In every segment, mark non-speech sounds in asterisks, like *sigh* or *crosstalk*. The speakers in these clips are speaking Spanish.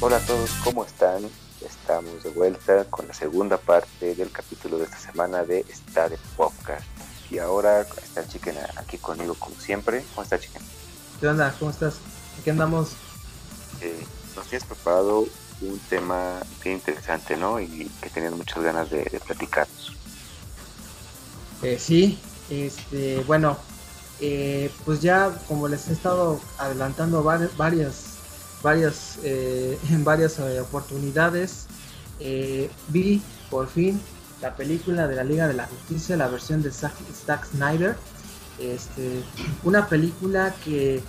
Hola a todos, ¿cómo están? Estamos de vuelta con la segunda parte del capítulo de esta semana de Star Podcast. Y ahora está Chicken aquí conmigo como siempre. ¿Cómo está Chicken? ¿Qué onda? ¿Cómo estás? Aquí andamos. Eh, nos tienes preparado un tema bien interesante, ¿no? Y que tenían muchas ganas de, de platicarnos. Eh, sí, este, bueno, eh, pues ya como les he estado adelantando varias, varias, eh, *laughs* en varias eh, oportunidades, vi por fin la película de la Liga de la Justicia, la versión de Zack, Snyder. Este, una película que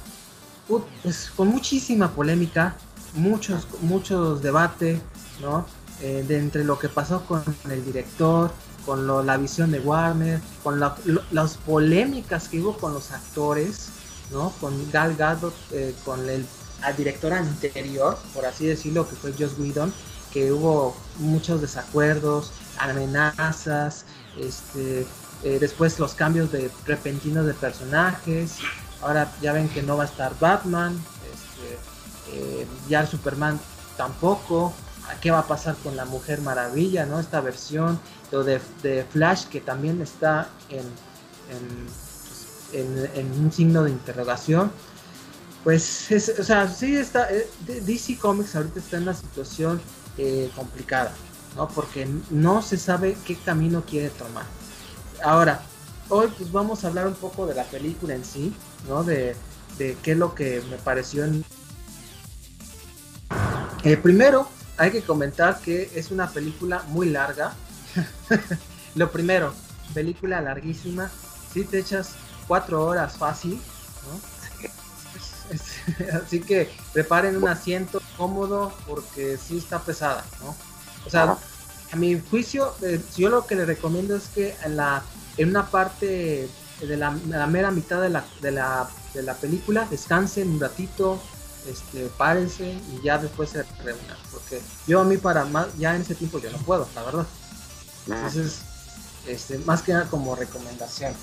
pues, con muchísima polémica, muchos, muchos debates, ¿no? de entre lo que pasó con el director, con la visión de Warner, con las polémicas que hubo con los actores, ¿no? Con Gal Gadot, eh, con el, director anterior, por así decirlo, que fue Joss Whedon, que hubo muchos desacuerdos, amenazas, este, eh, después los cambios de repentinos de personajes, ahora ya ven que no va a estar Batman, este, eh, ya Superman tampoco, qué va a pasar con la Mujer Maravilla, ¿no? Esta versión, de, Flash que también está en, en, un signo de interrogación. Pues, es, o sea, sí está, eh, DC Comics ahorita está en una situación eh, complicada, ¿no? Porque no se sabe qué camino quiere tomar. Ahora, hoy pues vamos a hablar un poco de la película en sí, ¿no? De, de qué es lo que me pareció en... Eh, primero, hay que comentar que es una película muy larga. *laughs* Lo primero, película larguísima. Si te echas cuatro horas fácil, *laughs* así que preparen un asiento cómodo porque sí está pesada, ¿no? O sea, a mi juicio, eh, yo lo que le recomiendo es que en la en una parte de la, mera mitad de la, de la, de la película descansen un ratito, este, párense y ya después se reúnan. Porque yo a mí para más, ya en ese tiempo yo no puedo, la verdad. Entonces, este, más que nada como recomendación.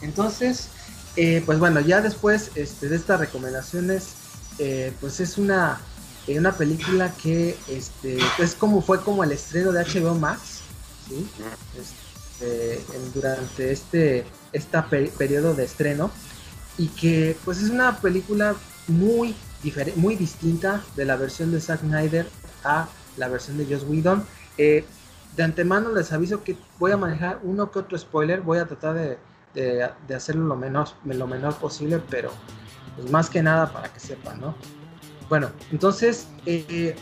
Entonces, eh, pues bueno, ya después este, de estas recomendaciones, eh, pues es una, eh, una película que este, es como fue como el estreno de HBO Max, este, durante este, periodo de estreno y que pues es una película muy, muy distinta de la versión de Zack Snyder a la versión de Joss Whedon. De antemano les aviso que voy a manejar uno que otro spoiler, voy a tratar de, de, hacerlo lo menor, lo menor posible, pero pues más que nada para que sepan, ¿no? Bueno, entonces, eh,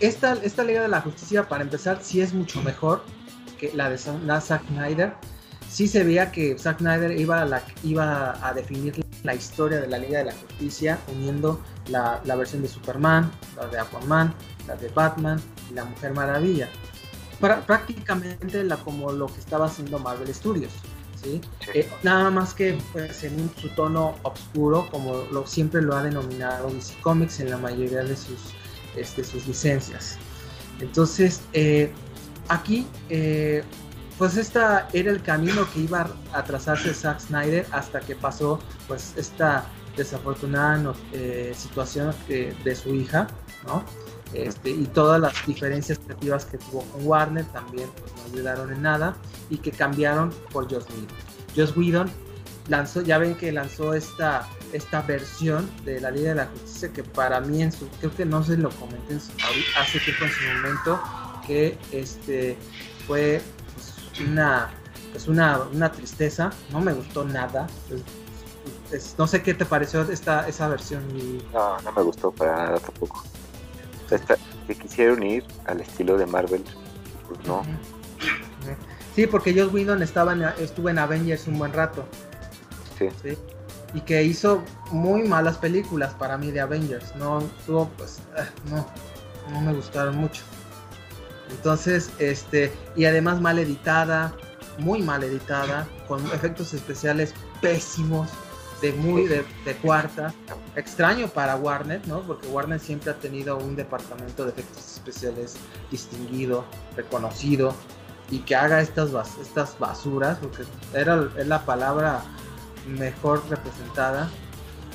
esta, esta Liga de la Justicia, para empezar, sí es mucho mejor que la de Zack Snyder sí se veía que Zack Snyder iba a, la, iba a definir la historia de la Liga de la Justicia uniendo la, versión de Superman, la de Aquaman, la de Batman y la Mujer Maravilla. prácticamente la, como lo que estaba haciendo Marvel Studios. ¿Sí? Eh, nada más que pues, en su tono oscuro, como lo, siempre lo ha denominado DC Comics en la mayoría de sus, este, sus licencias. Entonces, eh, aquí eh, pues esta era el camino que iba a trazarse Zack Snyder hasta que pasó pues esta desafortunada situación de su hija, ¿no? Este, y todas las diferencias creativas que tuvo con Warner también pues, no ayudaron en nada y que cambiaron por Joss Whedon. Joss Whedon lanzó, ya ven que lanzó esta, esta versión de la Liga de la Justicia que para mí en su, creo que no se lo comenté hace tiempo en su momento, que este fue una, pues una, una tristeza, no me gustó nada. no sé qué te pareció esta, esa versión. No, no me gustó para nada tampoco. Que quisieron ir al estilo de Marvel, pues no. Sí, porque Joss Whedon estaba estuvo en Avengers un buen rato. Sí. Y que hizo muy malas películas para mí de Avengers. No, tuvo, pues, eh, no, no me gustaron mucho. Entonces, este, y además mal editada, muy mal editada, con efectos especiales pésimos, de muy de, cuarta. Extraño para Warner, ¿no? Porque Warner siempre ha tenido un departamento de efectos especiales distinguido, reconocido, y que haga estas, estas basuras, porque era es la palabra mejor representada.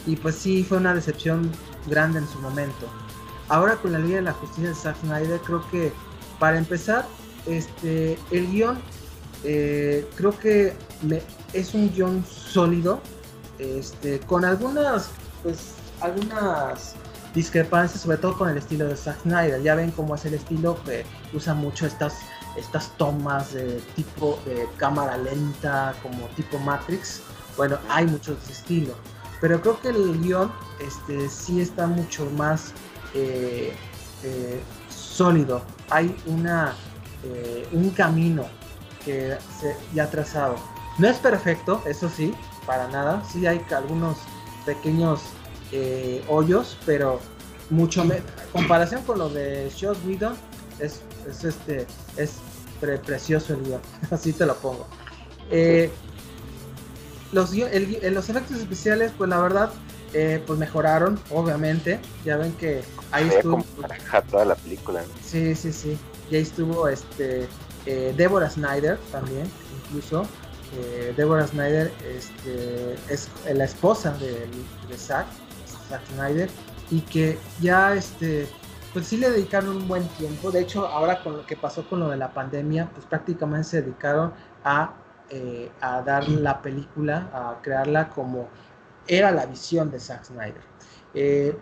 Y pues sí, fue una decepción grande en su momento. Ahora con la Liga de la Justicia de Zack Snyder, creo que para empezar, este, el guion eh, creo que es un guion sólido, este, con algunas, pues, algunas discrepancias, sobre todo con el estilo de Zack Snyder. Ya ven cómo es el estilo que usa mucho estas, estas tomas de tipo cámara lenta, como tipo Matrix. Bueno, hay mucho de estilo. Pero creo que el guion este, sí está mucho más eh, eh, sólido. Hay una, eh, un camino que se ya trazado. No es perfecto, eso sí, para nada. Sí hay algunos pequeños hoyos, pero mucho me comparación con lo de Joss Whedon es, es este es precioso el guion *laughs* así te lo pongo los, los efectos especiales pues la verdad eh, pues mejoraron, obviamente. Ya ven que ahí estuvo. toda la película. Sí, sí, sí. Y ahí estuvo este eh, Deborah Snyder también, incluso. Eh, Deborah Snyder este, es la esposa de, de Zack, Zack Snyder, y que ya este pues sí le dedicaron un buen tiempo. De hecho, ahora con lo que pasó con lo de la pandemia, pues prácticamente se dedicaron a, a dar la película, a crearla como era la visión de Zack Snyder. Eh,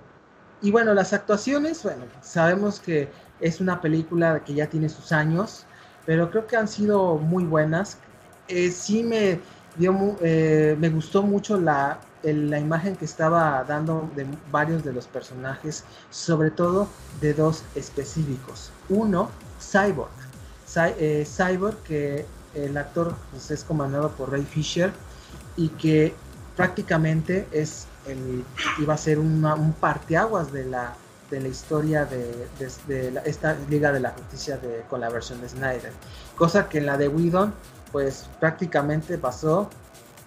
y bueno, las actuaciones, bueno, sabemos que es una película que ya tiene sus años, pero creo que han sido muy buenas. Eh, sí me, dio, eh, me gustó mucho la, la imagen que estaba dando de varios de los personajes, sobre todo de dos específicos. Uno, Cyborg. Cyborg, que el actor pues, es comandado por Ray Fisher y que prácticamente es el, iba a ser un parteaguas de la, de la historia de, esta Liga de la Justicia de, con la versión de Snyder. Cosa que en la de Whedon, pues prácticamente pasó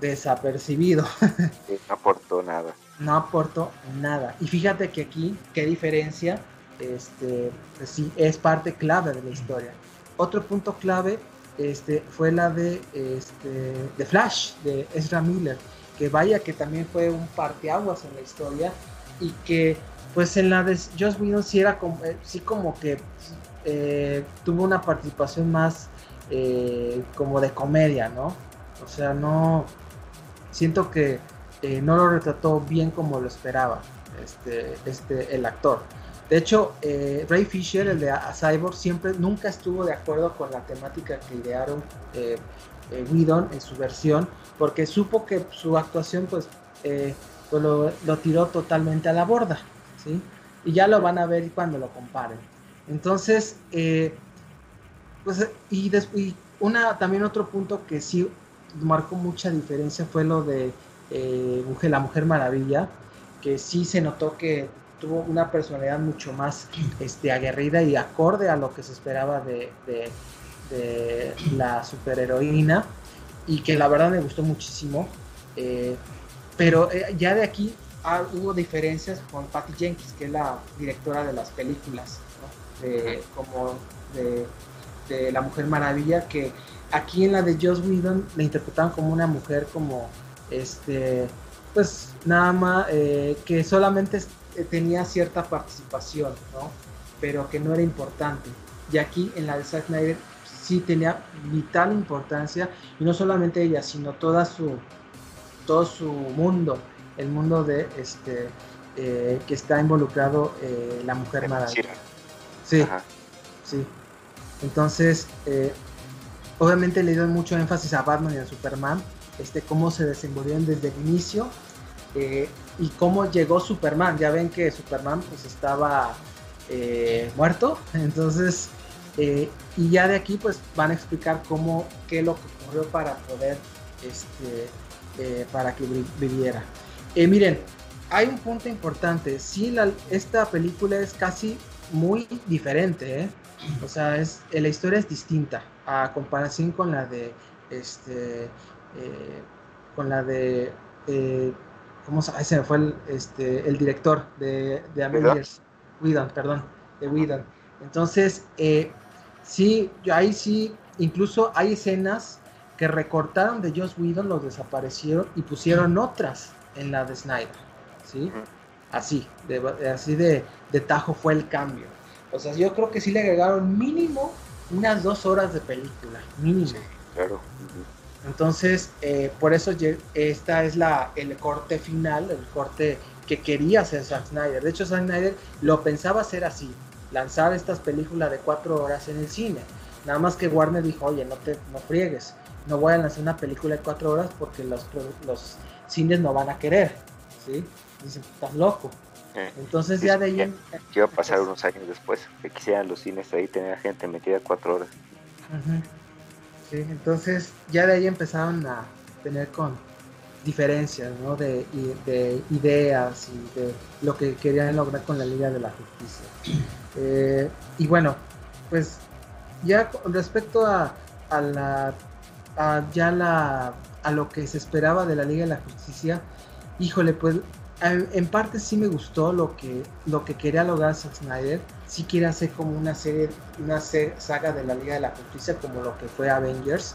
desapercibido. *laughs* no aportó nada. No aportó nada. Y fíjate que aquí, qué diferencia, este, pues sí, es parte clave de la historia. Otro punto clave este, fue la de, este, de Flash, de Ezra Miller que vaya que también fue un parteaguas en la historia y que pues en la de Joss Whedon sí era como, eh, sí como que eh, tuvo una participación más eh, como de comedia, ¿no? O sea, no siento que no lo retrató bien como lo esperaba este, este, el actor. De hecho, Ray Fisher, el de Cyborg, siempre nunca estuvo de acuerdo con la temática que idearon eh, Whedon en su versión, porque supo que su actuación pues, eh, pues lo, tiró totalmente a la borda, ¿sí? Y ya lo van a ver cuando lo comparen. Entonces, eh, pues, y, y, una, también otro punto que sí marcó mucha diferencia fue lo de eh, La Mujer Maravilla, que sí se notó que tuvo una personalidad mucho más este, aguerrida y acorde a lo que se esperaba de, de la superheroína y que la verdad me gustó muchísimo. Eh, pero eh, ya de aquí ah, hubo diferencias con Patty Jenkins, que es la directora de las películas, como de, La Mujer Maravilla, que aquí en la de Joss Whedon la interpretaban como una mujer como, este, pues nada más, eh, que solamente tenía cierta participación, ¿no? pero que no era importante. Y aquí en la de Zack Snyder sí tenía vital importancia y no solamente ella, sino toda su todo su mundo, el mundo de este eh, que está involucrado eh, la Mujer Maravilla. Sí, sí. Entonces, eh, obviamente le dio mucho énfasis a Batman y a Superman, este cómo se desenvolvieron desde el inicio y cómo llegó Superman. Ya ven que Superman pues estaba muerto, *laughs* entonces eh, y ya de aquí pues van a explicar cómo, qué es lo que ocurrió para poder, este, eh, para que viviera. Eh, miren, hay un punto importante, sí, esta película es casi muy diferente, o sea, es, la historia es distinta a comparación con la de, este, con la de, ¿cómo se, me fue el, este, el director de, de Avengers? Whedon, perdón, de Whedon. Entonces, Sí, ahí sí, incluso hay escenas que recortaron de Joss Whedon, los desaparecieron y pusieron otras en la de Snyder, ¿sí? Así, de, así de, de tajo fue el cambio. O sea, yo creo que sí le agregaron mínimo unas dos horas de película, mínimo. claro. Entonces, eh, por eso esta es la, el corte final, el corte que quería hacer Zack Snyder. De hecho, Zack Snyder lo pensaba hacer así, lanzar estas películas de cuatro horas en el cine. Nada más que Warner dijo, oye, no te no friegues, no voy a lanzar una película de cuatro horas porque los, los cines no van a querer. ¿sí? Dicen, estás loco. Eh, Entonces ya de ahí... ¿Qué iba a pasar unos años después? Que quisieran los cines ahí tener gente metida cuatro horas. sí, entonces ya de ahí empezaron a tener con diferencias ¿no? de, de, ideas y de lo que querían lograr con la Liga de la Justicia. Eh, y bueno, pues ya respecto a, a la a ya la a lo que se esperaba de la Liga de la Justicia, híjole, pues en parte sí me gustó lo que lo que quería lograr Zack Snyder. Sí quiere hacer como una serie, una saga de la Liga de la Justicia como lo que fue Avengers.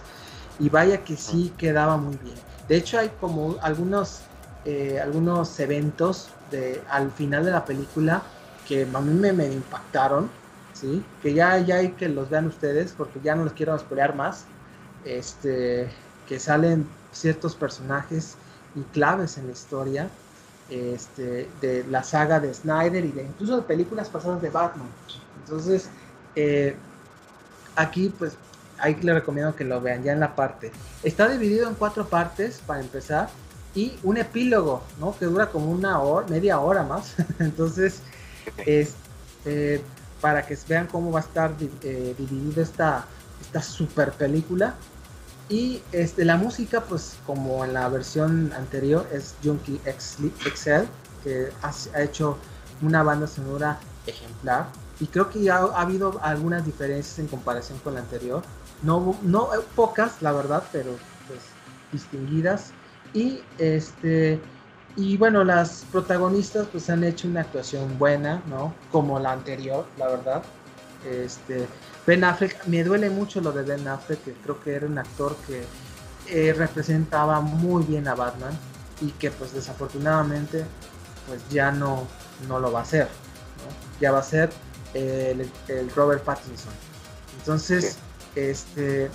Y vaya que sí quedaba muy bien. De hecho hay como algunos eh, algunos eventos de al final de la película que a mí me, me impactaron, sí, que ya ya hay que los vean ustedes porque ya no les quiero spoilear más. Este que salen ciertos personajes y claves en la historia este, de la saga de Snyder y de incluso de películas pasadas de Batman. Entonces, eh, aquí pues ahí le recomiendo que lo vean ya en la parte. Está dividido en cuatro partes para empezar y un epílogo, ¿no? Que dura como una hora, media hora más. *laughs* Entonces, es eh, para que vean cómo va a estar eh, dividida esta, esta super película. Y este, la música, pues como en la versión anterior, es Junkie Excel, que ha, hecho una banda sonora ejemplar. Y creo que ya ha, habido algunas diferencias en comparación con la anterior. No, no eh, pocas, la verdad, pero pues distinguidas. Y este y bueno, las protagonistas pues han hecho una actuación buena, ¿no? Como la anterior, la verdad. Este, Ben Affleck, me duele mucho lo de Ben Affleck, que creo que era un actor que eh, representaba muy bien a Batman y que pues desafortunadamente pues ya no, no lo va a hacer, ya va a ser el, Robert Pattinson. Entonces, este,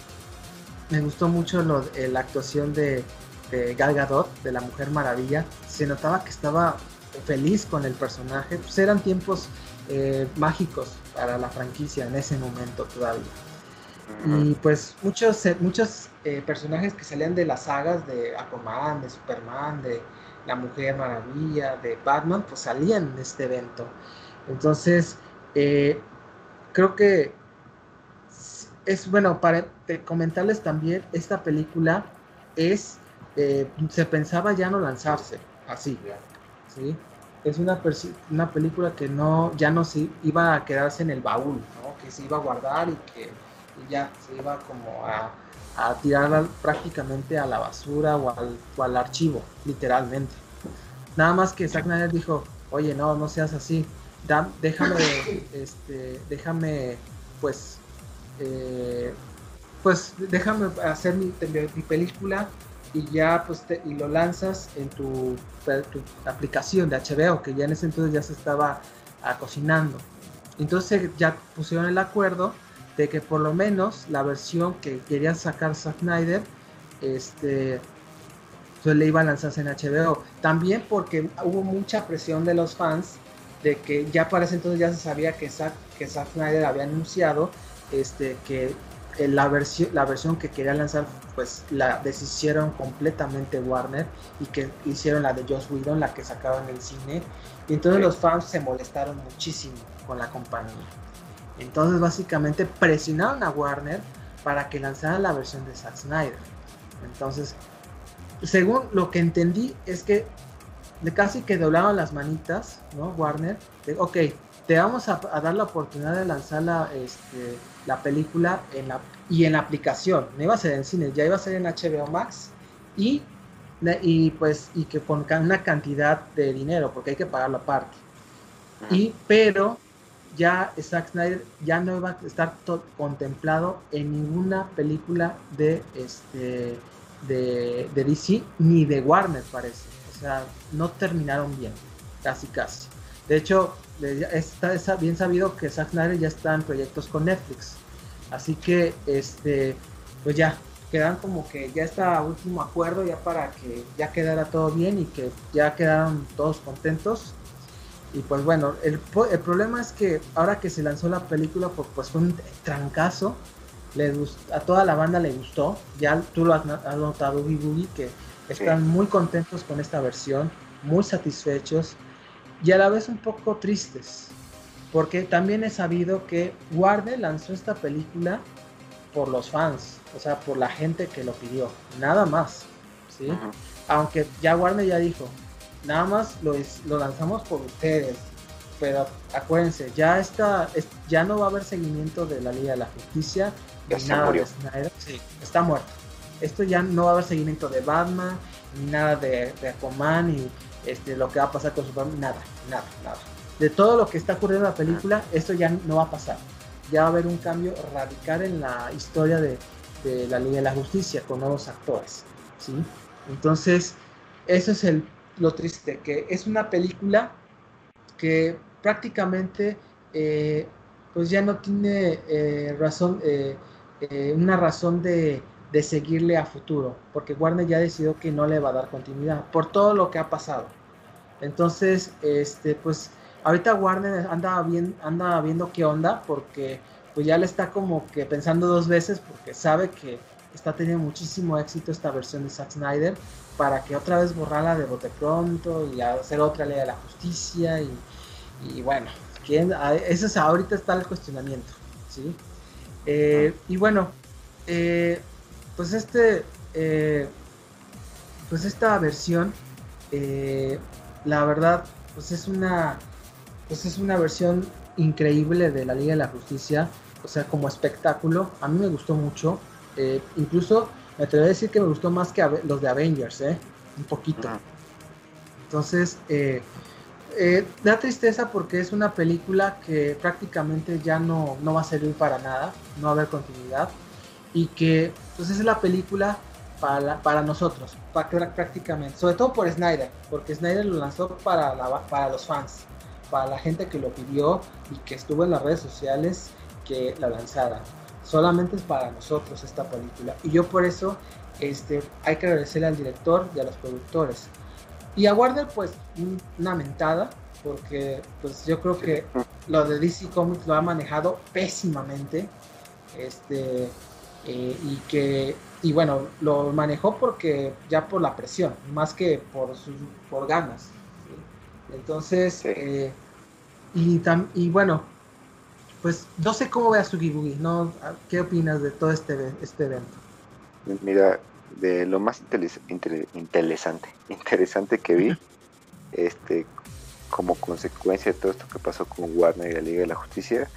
me gustó mucho lo, la actuación de, de Gal Gadot, de la Mujer Maravilla, se notaba que estaba feliz con el personaje, pues eran tiempos eh, mágicos para la franquicia en ese momento todavía. Y pues muchos, eh, muchos eh, personajes que salían de las sagas de Aquaman, de Superman, de La Mujer Maravilla, de Batman, pues salían de este evento. Entonces, creo que es bueno para comentarles también, esta película es, se pensaba ya no lanzarse así, ¿sí? Es una, una película que no ya no se iba a quedarse en el baúl, que se iba a guardar y que ya se iba como a, a tirar prácticamente a la basura o al, o al, archivo, literalmente. Nada más que Zack Snyder dijo, oye, no, no seas así, déjame, *laughs* este, déjame, pues, eh, pues, déjame hacer mi, mi película y ya pues y lo lanzas en tu, aplicación de HBO que ya en ese entonces ya se estaba ah, cocinando. Entonces ya pusieron el acuerdo de que por lo menos la versión que quería sacar Zack Snyder este pues le iba a lanzarse en HBO también porque hubo mucha presión de los fans de que ya para ese entonces ya se sabía que Zack, que Zack Snyder había anunciado este que la versión la versión que quería lanzar pues la deshicieron completamente Warner y que hicieron la de Joss Whedon, la que sacaban en el cine. Y entonces los fans se molestaron muchísimo con la compañía. Entonces básicamente presionaron a Warner para que lanzara la versión de Zack Snyder. Entonces, según lo que entendí es que casi que doblaron las manitas, ¿no? Warner, de, ok, te vamos a, dar la oportunidad de lanzar la, este, la película en la, y en la aplicación. No iba a ser en cine, ya iba a ser en HBO Max y, y pues y que con una cantidad de dinero, porque hay que pagarlo aparte. Y, pero ya Zack Snyder ya no iba a estar contemplado en ninguna película de este de, de DC ni de Warner parece. O sea, no terminaron bien. casi casi. De hecho, está bien sabido que Zack Snyder ya está en proyectos con Netflix. Así que, este, pues ya, quedan como que ya está último acuerdo ya para que ya quedara todo bien y que ya quedaron todos contentos. Y pues bueno, el, el problema es que ahora que se lanzó la película, pues, pues fue un trancazo. Le a toda la banda le gustó. Ya tú lo has, notado, Boogie, que están muy contentos con esta versión, muy satisfechos y a la vez un poco tristes. Porque también he sabido que Warner lanzó esta película por los fans, o sea, por la gente que lo pidió, nada más, ¿sí? Aunque ya Warner ya dijo, nada más lo, lo lanzamos por ustedes, pero acuérdense, ya está, ya no va a haber seguimiento de la Liga de la Justicia, ni nada de Snyder, sí, está muerto. Esto ya no va a haber seguimiento de Batman, ni nada de, de Aquaman, y este, lo que va a pasar con Superman, nada, nada, nada. De todo lo que está ocurriendo en la película, esto ya no va a pasar ya va a haber un cambio radical en la historia de, la Liga de la Justicia con nuevos actores, ¿sí? Entonces, eso es el, lo triste, que es una película que prácticamente eh, pues ya no tiene eh, razón, eh, una razón de, de, seguirle a futuro, porque Warner ya decidió que no le va a dar continuidad por todo lo que ha pasado. Entonces, este, pues ahorita Warner anda, bien, anda viendo qué onda porque pues ya le está como que pensando dos veces porque sabe que está teniendo muchísimo éxito esta versión de Zack Snyder para que otra vez borrarla de bote pronto y hacer otra ley de la justicia y, bueno, ¿quién? eso es ahorita está el cuestionamiento, ¿sí? Eh, y bueno, eh, pues este, eh, pues esta versión, la verdad, pues es una pues es una versión increíble de la Liga de la Justicia, o sea, como espectáculo. A mí me gustó mucho. Eh, incluso me atrevo a decir que me gustó más que los de Avengers, ¿eh? Un poquito. Entonces, eh, eh, da tristeza porque es una película que prácticamente ya no, no va a servir para nada, no va a haber continuidad. Y que, pues, es la película para, para nosotros, para, prácticamente. Sobre todo por Snyder, porque Snyder lo lanzó para, para los fans para la gente que lo pidió y que estuvo en las redes sociales que la lanzara. Solamente es para nosotros esta película. Y yo por eso este, hay que agradecerle al director y a los productores. Y a Warner pues una mentada, porque pues yo creo que lo de DC Comics lo ha manejado pésimamente. Este, eh, y que y bueno lo manejó porque ya por la presión más que por sus por ganas entonces eh, y, y bueno, pues no sé cómo ve a Sugi Boogie, ¿no? ¿Qué opinas de todo este, este evento? Mira, de lo más interesante, *laughs* interesante que vi, este, como consecuencia de todo esto que pasó con Warner y la Liga de la Justicia,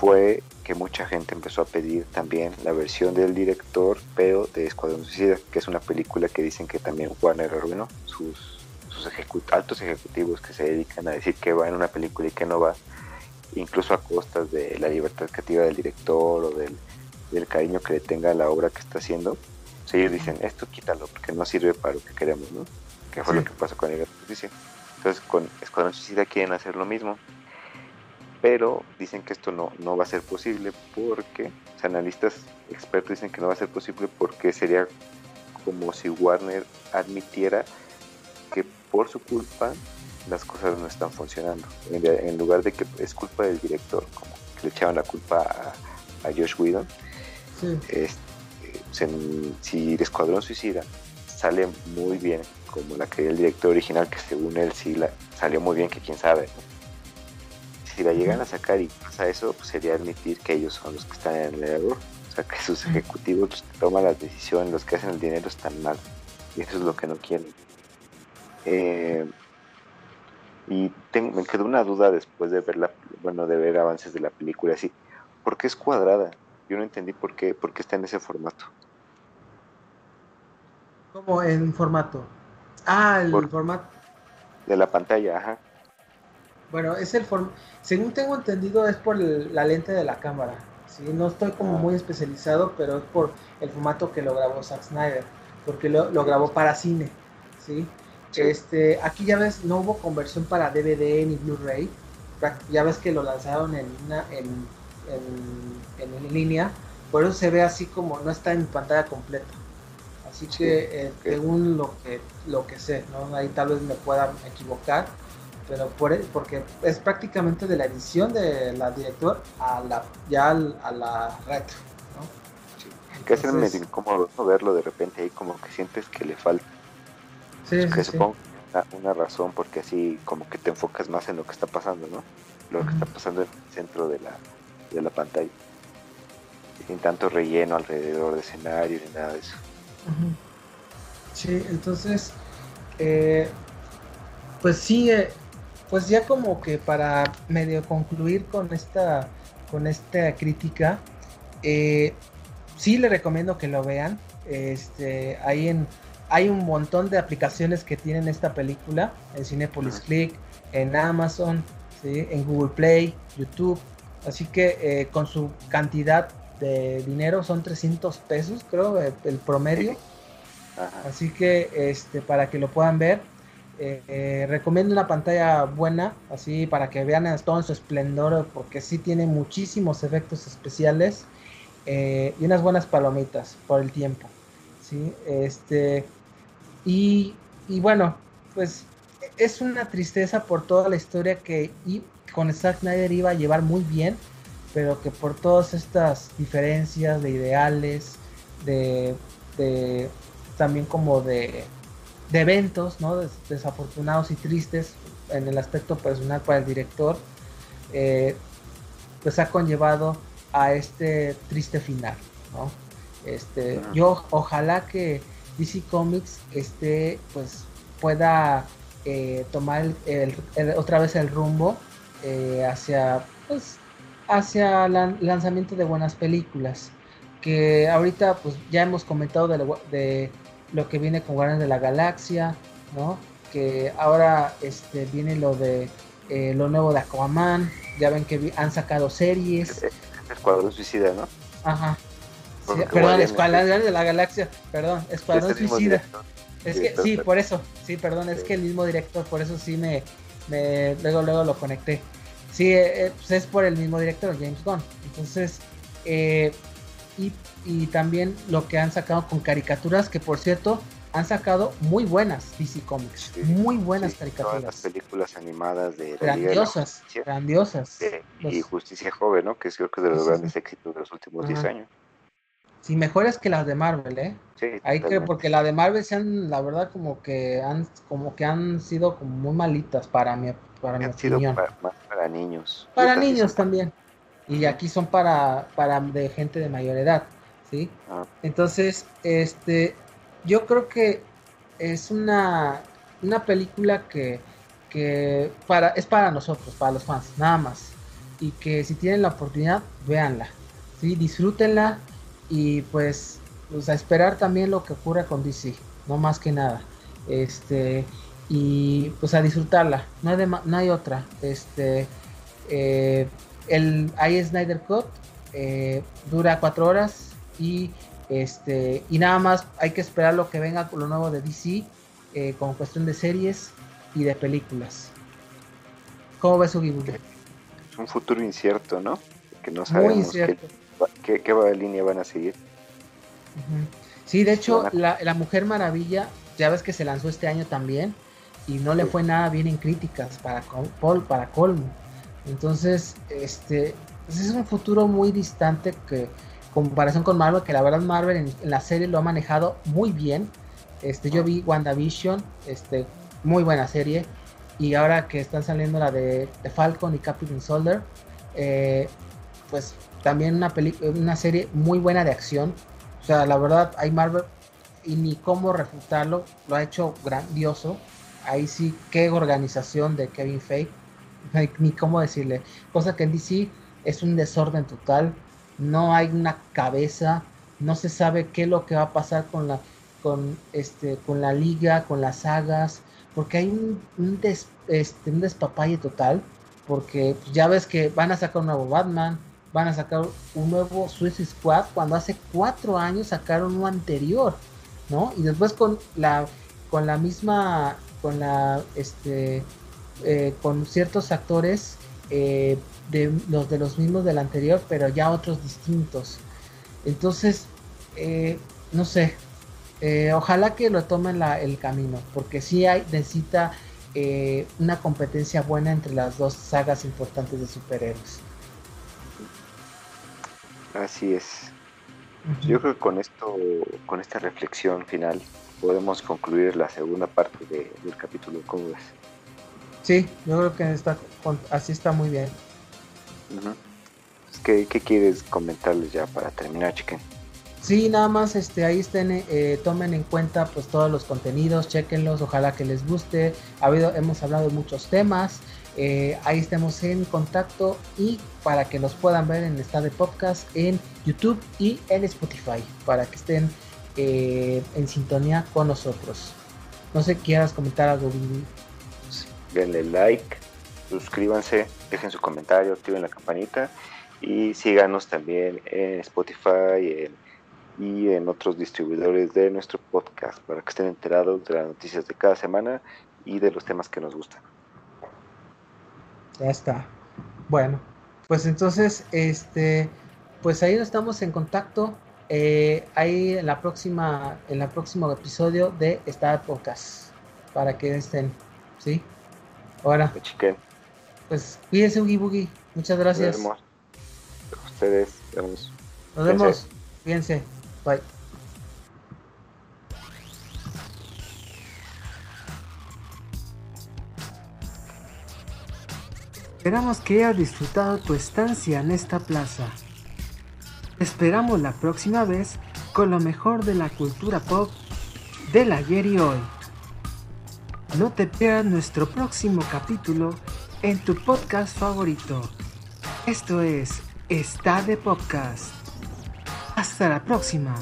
fue que mucha gente empezó a pedir también la versión del director, pero de Escuadrón Suicida, que es una película que dicen que también Warner arruinó sus altos ejecutivos que se dedican a decir que va en una película y que no va, incluso a costas de la libertad creativa del director o del, cariño que le tenga a la obra que está haciendo, pues ellos dicen, esto quítalo porque no sirve para lo que queremos, ¿no? Que fue lo que pasó con la Justicia. Entonces con Escuadrón Suicida quieren hacer lo mismo, pero dicen que esto no, no va a ser posible porque, los analistas expertos dicen que no va a ser posible porque sería como si Warner admitiera por su culpa las cosas no están funcionando. En, lugar de que es culpa del director, como que le echaban la culpa a, Josh Whedon, si el Escuadrón Suicida sale muy bien, como la que el director original, que según él sí la, salió muy bien, que quién sabe, si la llegan a sacar y pasa eso, pues sería admitir que ellos son los que están en el error. O sea, que sus ejecutivos, los que toman las decisiones, los que hacen el dinero, están mal. Y eso es lo que no quieren. Eh, y me quedó una duda después de ver la, bueno, de ver avances de la película así. ¿Por qué es cuadrada? Yo no entendí por qué, por qué está en ese formato. ¿Cómo en formato? Ah, el formato. De la pantalla, ajá. Bueno, es el formato. Según tengo entendido, es por la lente de la cámara. ¿sí? No estoy como ah. muy especializado, pero es por el formato que lo grabó Zack Snyder. Porque lo, lo grabó para cine. ¿sí? Este, aquí ya ves, no hubo conversión para DVD ni Blu-ray. Ya ves que lo lanzaron en, una, en, en, en, línea. Por eso se ve así como no está en pantalla completa. Así que, eh, según lo que, lo que sé, ¿no? ahí tal vez me pueda equivocar. Pero por, e, porque es prácticamente de la edición de la director a la, ya a la retro. ¿no? que es medio incómodo verlo de repente ahí como que sientes que le falta Sí, que supongo una, razón porque así como que te enfocas más en lo que está pasando, ¿no? Lo que está pasando en el centro de la, de la pantalla. Sin tanto relleno alrededor de escenario ni nada de eso. Sí, entonces, eh, pues sí, eh, pues ya como que para medio concluir con esta, con esta crítica, eh, sí le recomiendo que lo vean. Este, ahí en hay un montón de aplicaciones que tienen esta película en Cinepolis Click, en Amazon, en Google Play, YouTube. Así que eh, con su cantidad de dinero son 300 pesos, creo, el, promedio. Así que este para que lo puedan ver, eh, eh, recomiendo una pantalla buena, así para que vean todo en su esplendor, porque sí tiene muchísimos efectos especiales y unas buenas palomitas por el tiempo. ¿sí? Este, y, bueno, pues es una tristeza por toda la historia que con Zack Snyder iba a llevar muy bien, pero que por todas estas diferencias de ideales, de, también como de, de eventos, ¿no? desafortunados y tristes en el aspecto personal para el director, eh, pues ha conllevado a este triste final, ¿no? Este, yo ojalá que DC Comics este, pues, pueda eh, tomar el, otra vez el rumbo eh, hacia, pues, hacia el lanzamiento de buenas películas. Que ahorita pues ya hemos comentado de lo, de lo que viene con Guardianes de la Galaxia, ¿no? Que ahora este, viene lo de eh, lo nuevo de Aquaman, ya ven que han sacado series. Escuadrón Suicida, ¿no? Ajá, perdón, Escuadrón de la Galaxia, perdón, Escuadrón Suicida. Es que, sí, por eso, sí, perdón, es que el mismo director, por eso sí me, me luego, luego lo conecté. Sí, eh, eh, pues es por el mismo director, James Gunn. Entonces, eh, y, y, también lo que han sacado con caricaturas, que por cierto, han sacado muy buenas DC Comics, muy buenas caricaturas. Todas las películas animadas de grandiosas, grandiosas. y Justicia Joven, ¿no? Que creo que es de los grandes éxitos de los últimos 10 años. Sí, mejores que las de Marvel, ¿eh? Sí, Hay que, porque las de Marvel se han, la verdad, como que han, como que han sido como muy malitas para mi, para mi opinión. Para, para, niños. Para niños también. Y aquí son para, para de gente de mayor edad, ¿sí? Ah. Entonces, este, yo creo que es una, una película que, que para, es para nosotros, para los fans, nada más. Y que si tienen la oportunidad, véanla, ¿sí? Disfrútenla y pues, pues, a esperar también lo que ocurra con DC, no más que nada. Este, y pues a disfrutarla, no hay, no hay otra. Este, eh, el hay Snyder Cut eh, dura cuatro horas y este y nada más hay que esperar lo que venga con lo nuevo de DC eh, con cuestión de series y de películas. ¿Cómo ves su Es un futuro incierto, ¿no? Que no sabemos qué, qué línea van a seguir. Sí, de hecho, la, Mujer Maravilla, ya ves que se lanzó este año también y no le fue nada bien en críticas para, Paul, para colmo. Entonces, este pues es un futuro muy distante que comparación con Marvel, que la verdad Marvel en, la serie lo ha manejado muy bien. Este, yo vi WandaVision, este, muy buena serie. Y ahora que están saliendo la de, Falcon y Captain Soldier, eh, pues también una, una serie muy buena de acción. O sea, la verdad, hay Marvel y ni cómo refutarlo, lo ha hecho grandioso. Ahí sí, qué organización de Kevin Feige, ni cómo decirle. Cosa que en DC es un desorden total, no hay una cabeza, no se sabe qué es lo que va a pasar con la, con este, con la liga, con las sagas, porque hay un, un, este, un despapalle total, porque ya ves que van a sacar un nuevo Batman, van a sacar un nuevo Suicide Squad cuando hace cuatro años sacaron uno anterior, ¿no? Y después con la, con la misma con la este eh, con ciertos actores eh, de los de los mismos del anterior, pero ya otros distintos. Entonces, eh, no sé, ojalá que lo tomen la, el camino, porque sí hay, necesita una competencia buena entre las dos sagas importantes de superhéroes. Así es. Yo creo que con esto, con esta reflexión final, podemos concluir la segunda parte del capítulo. ¿Cómo ves? Sí, yo creo que está, así está muy bien. ¿Qué, quieres comentarles ya para terminar, chiquen? Sí, nada más este, ahí estén, eh, tomen en cuenta pues todos los contenidos, chequenlos, ojalá que les guste. Ha habido, hemos hablado de muchos temas, eh, ahí estemos en contacto y para que los puedan ver en estado de podcast en YouTube y en Spotify, para que estén eh, en sintonía con nosotros. No sé, quieras comentar algo, Denle like, suscríbanse, dejen su comentario, activen la campanita y síganos también en Spotify y en otros distribuidores de nuestro podcast para que estén enterados de las noticias de cada semana y de los temas que nos gustan. Ya está. Bueno, pues entonces, este, pues ahí estamos en contacto. Eh, ahí en la próxima, en el próximo episodio de Star Podcast. Para que estén, ¿sí? Ahora. Pues cuídense, Ugi Boogie. Muchas gracias. Nos Ustedes, vemos. Nos vemos. Cuídense. Bye. Esperamos que hayas disfrutado tu estancia en esta plaza esperamos la próxima vez con lo mejor de la cultura pop del ayer y hoy. No te pierdas nuestro próximo capítulo en tu podcast favorito. Esto es Está de Podcast. Hasta la próxima.